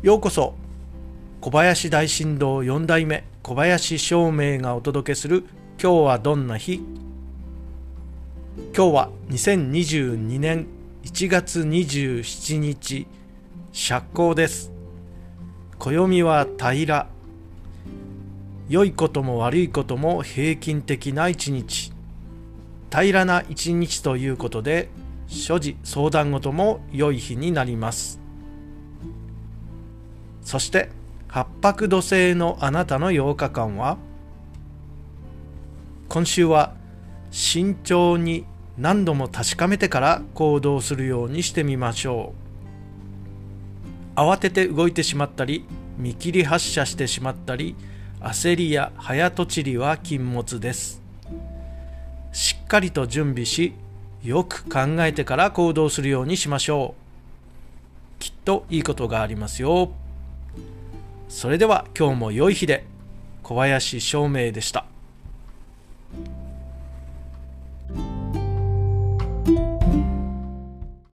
ようこそ小林大震動4代目小林照明がお届けする今日はどんな日？今日は2022年1月27日釈光です。暦は平。ら良いことも悪いことも平均的な一日。平らな一日ということで所持相談事も良い日になります。そして八白土星のあなたの8日間は今週は慎重に何度も確かめてから行動するようにしてみましょう。慌てて動いてしまったり見切り発車してしまったり焦りや早とちりは禁物です。しっかりと準備しよく考えてから行動するようにしましょう。きっといいことがありますよ。それでは今日も良い日で小林照明でした。